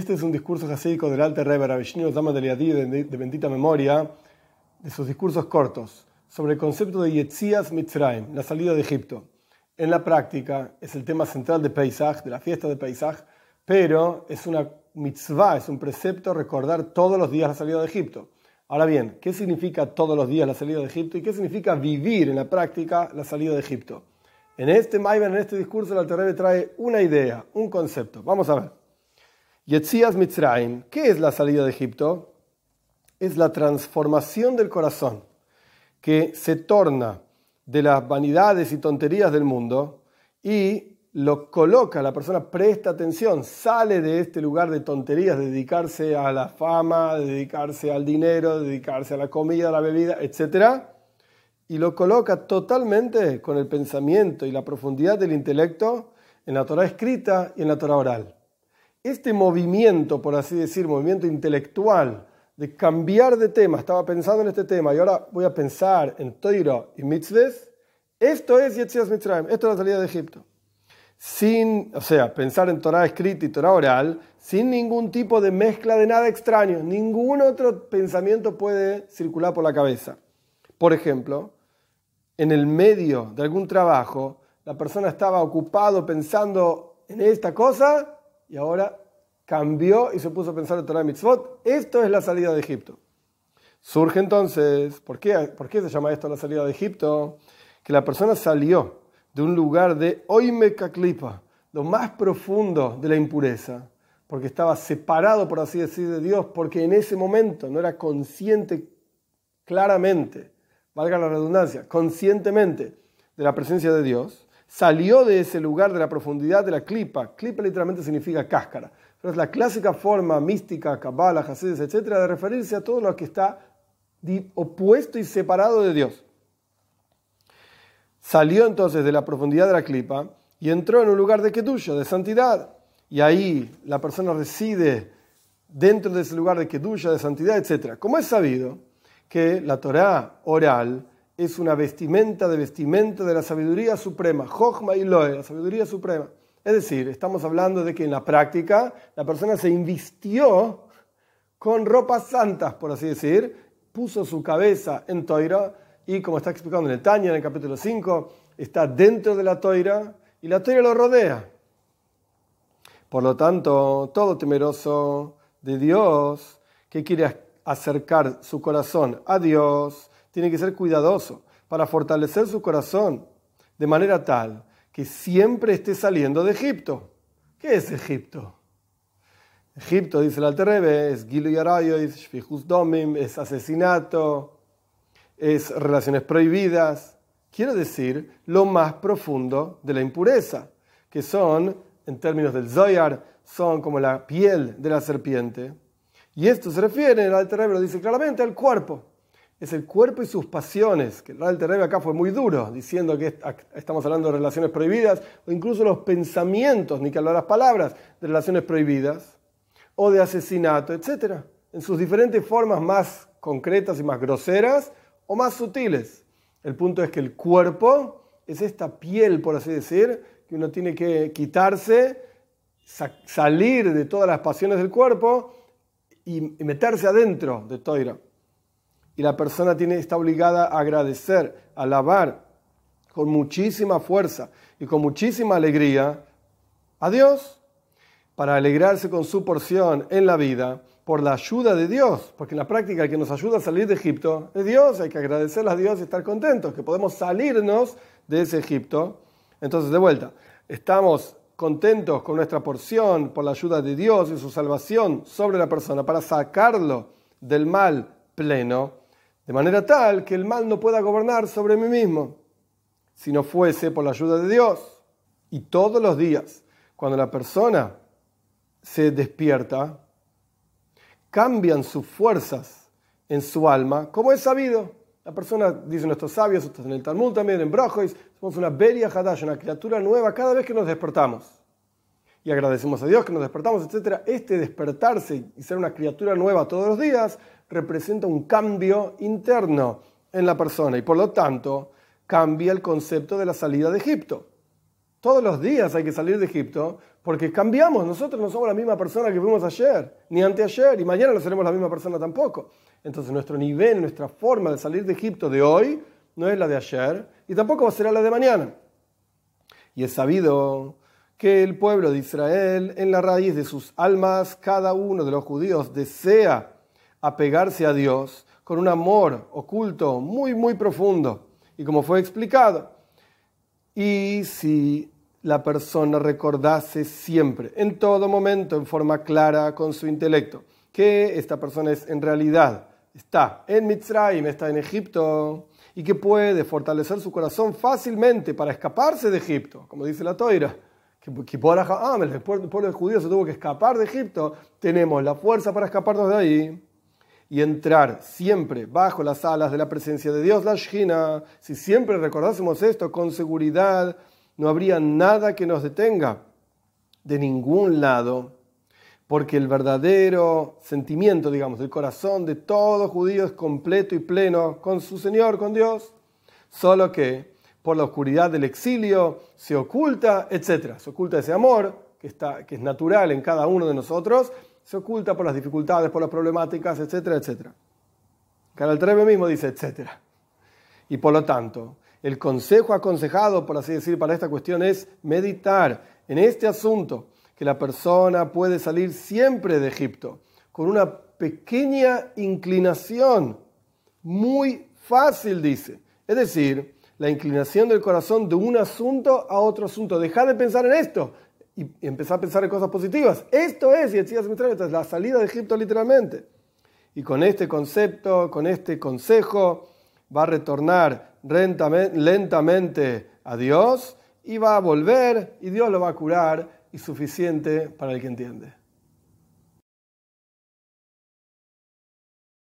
Este es un discurso jasídico del Alter Rebbe Rabishino Zama de de, de bendita memoria, de sus discursos cortos, sobre el concepto de Yetzias Mitzrayim, la salida de Egipto. En la práctica es el tema central de Pesach, de la fiesta de Pesach, pero es una mitzvah, es un precepto recordar todos los días la salida de Egipto. Ahora bien, ¿qué significa todos los días la salida de Egipto y qué significa vivir en la práctica la salida de Egipto? En este Maiben, en este discurso, el Alter Rebbe trae una idea, un concepto. Vamos a ver. Yetzias Mitzrayim, ¿qué es la salida de Egipto? Es la transformación del corazón, que se torna de las vanidades y tonterías del mundo y lo coloca, la persona presta atención, sale de este lugar de tonterías, de dedicarse a la fama, de dedicarse al dinero, de dedicarse a la comida, a la bebida, etc. Y lo coloca totalmente con el pensamiento y la profundidad del intelecto en la Torah escrita y en la Torah oral este movimiento, por así decir, movimiento intelectual, de cambiar de tema, estaba pensando en este tema y ahora voy a pensar en Toiro y Mitzvahs, esto es Yetzias Mitzrayim, esto es la salida de Egipto. Sin, o sea, pensar en Torah escrita y Torah oral, sin ningún tipo de mezcla de nada extraño, ningún otro pensamiento puede circular por la cabeza. Por ejemplo, en el medio de algún trabajo, la persona estaba ocupado pensando en esta cosa y ahora cambió y se puso a pensar en Torah Mitzvot. Esto es la salida de Egipto. Surge entonces, ¿por qué, ¿por qué se llama esto la salida de Egipto? Que la persona salió de un lugar de Oime Kaklipa, lo más profundo de la impureza, porque estaba separado, por así decir, de Dios, porque en ese momento no era consciente claramente, valga la redundancia, conscientemente de la presencia de Dios, salió de ese lugar de la profundidad de la clipa. Clipa literalmente significa cáscara. Pero es la clásica forma mística, cabala, hasidis, etcétera, de referirse a todo lo que está opuesto y separado de Dios. Salió entonces de la profundidad de la clipa y entró en un lugar de kedusha, de santidad. Y ahí la persona reside dentro de ese lugar de kedusha, de santidad, etcétera. Como es sabido que la Torah oral es una vestimenta de vestimenta de la sabiduría suprema, Jochma y Loe, la sabiduría suprema. Es decir, estamos hablando de que en la práctica la persona se invistió con ropas santas, por así decir, puso su cabeza en toira y como está explicando en el Tanya en el capítulo 5, está dentro de la toira y la toira lo rodea. Por lo tanto, todo temeroso de Dios que quiere acercar su corazón a Dios, tiene que ser cuidadoso para fortalecer su corazón de manera tal que siempre esté saliendo de Egipto. ¿Qué es Egipto? Egipto, dice el Alterrebe, es Gilu es Domim, es asesinato, es relaciones prohibidas. Quiero decir, lo más profundo de la impureza, que son, en términos del Zoyar, son como la piel de la serpiente. Y esto se refiere, el Alterrebe lo dice claramente, al cuerpo es el cuerpo y sus pasiones, que el Alter acá fue muy duro, diciendo que estamos hablando de relaciones prohibidas, o incluso los pensamientos, ni que hablar las palabras, de relaciones prohibidas, o de asesinato, etc. En sus diferentes formas más concretas y más groseras, o más sutiles. El punto es que el cuerpo es esta piel, por así decir, que uno tiene que quitarse, salir de todas las pasiones del cuerpo y meterse adentro de Toira y la persona tiene, está obligada a agradecer, a alabar con muchísima fuerza y con muchísima alegría a Dios para alegrarse con su porción en la vida por la ayuda de Dios, porque en la práctica el que nos ayuda a salir de Egipto es Dios, hay que agradecerle a Dios y estar contentos, que podemos salirnos de ese Egipto. Entonces, de vuelta, estamos contentos con nuestra porción por la ayuda de Dios y su salvación sobre la persona para sacarlo del mal pleno de manera tal que el mal no pueda gobernar sobre mí mismo, si no fuese por la ayuda de Dios. Y todos los días, cuando la persona se despierta, cambian sus fuerzas en su alma, como es sabido. La persona, dicen nuestros sabios, en el Talmud también, en Brojois, somos una Beria Hadash, una criatura nueva cada vez que nos despertamos. Y agradecemos a Dios que nos despertamos, etc. Este despertarse y ser una criatura nueva todos los días representa un cambio interno en la persona y por lo tanto cambia el concepto de la salida de Egipto. Todos los días hay que salir de Egipto Porque cambiamos, nosotros no somos la misma persona que fuimos ayer, ni anteayer, y mañana no seremos la misma persona tampoco. Entonces nuestro nivel, nuestra forma de salir de Egipto de hoy no es la de ayer, y tampoco será la de mañana. Y es sabido que el pueblo de Israel, en la raíz de sus almas, cada uno de los judíos desea apegarse a Dios con un amor oculto muy, muy profundo. Y como fue explicado, y si la persona recordase siempre, en todo momento, en forma clara, con su intelecto, que esta persona es en realidad, está en Mitzrayim, está en Egipto, y que puede fortalecer su corazón fácilmente para escaparse de Egipto, como dice la Toira que por el pueblo judío se tuvo que escapar de Egipto, tenemos la fuerza para escaparnos de ahí y entrar siempre bajo las alas de la presencia de Dios, la Shina. Si siempre recordásemos esto con seguridad, no habría nada que nos detenga de ningún lado, porque el verdadero sentimiento, digamos, del corazón de todo judío es completo y pleno con su Señor, con Dios, solo que por la oscuridad del exilio, se oculta, etc. Se oculta ese amor que, está, que es natural en cada uno de nosotros, se oculta por las dificultades, por las problemáticas, etcétera, etcétera. Cara Treve mismo dice, etcétera. Y por lo tanto, el consejo aconsejado, por así decir, para esta cuestión es meditar en este asunto, que la persona puede salir siempre de Egipto con una pequeña inclinación, muy fácil, dice. Es decir, la inclinación del corazón de un asunto a otro asunto. Dejar de pensar en esto y empezar a pensar en cosas positivas. Esto es, y decía es la salida de Egipto literalmente. Y con este concepto, con este consejo, va a retornar lentamente a Dios y va a volver y Dios lo va a curar y suficiente para el que entiende.